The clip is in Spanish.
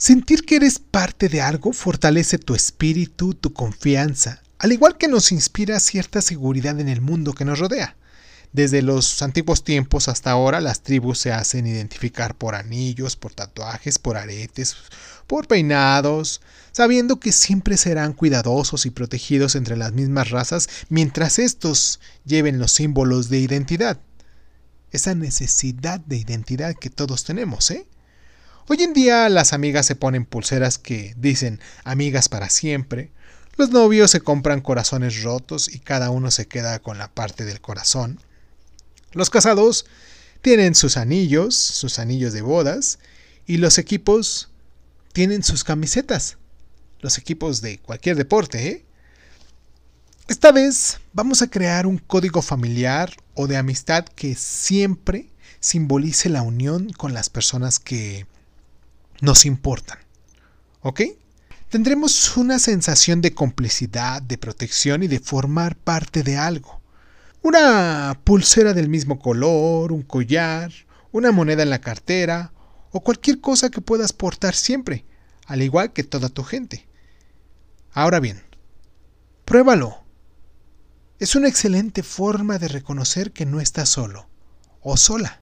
Sentir que eres parte de algo fortalece tu espíritu, tu confianza, al igual que nos inspira cierta seguridad en el mundo que nos rodea. Desde los antiguos tiempos hasta ahora las tribus se hacen identificar por anillos, por tatuajes, por aretes, por peinados, sabiendo que siempre serán cuidadosos y protegidos entre las mismas razas mientras estos lleven los símbolos de identidad. Esa necesidad de identidad que todos tenemos, ¿eh? Hoy en día las amigas se ponen pulseras que dicen amigas para siempre, los novios se compran corazones rotos y cada uno se queda con la parte del corazón. Los casados tienen sus anillos, sus anillos de bodas, y los equipos tienen sus camisetas. Los equipos de cualquier deporte, ¿eh? Esta vez vamos a crear un código familiar o de amistad que siempre simbolice la unión con las personas que nos importan. ¿Ok? Tendremos una sensación de complicidad, de protección y de formar parte de algo. Una pulsera del mismo color, un collar, una moneda en la cartera o cualquier cosa que puedas portar siempre, al igual que toda tu gente. Ahora bien, pruébalo. Es una excelente forma de reconocer que no estás solo o sola.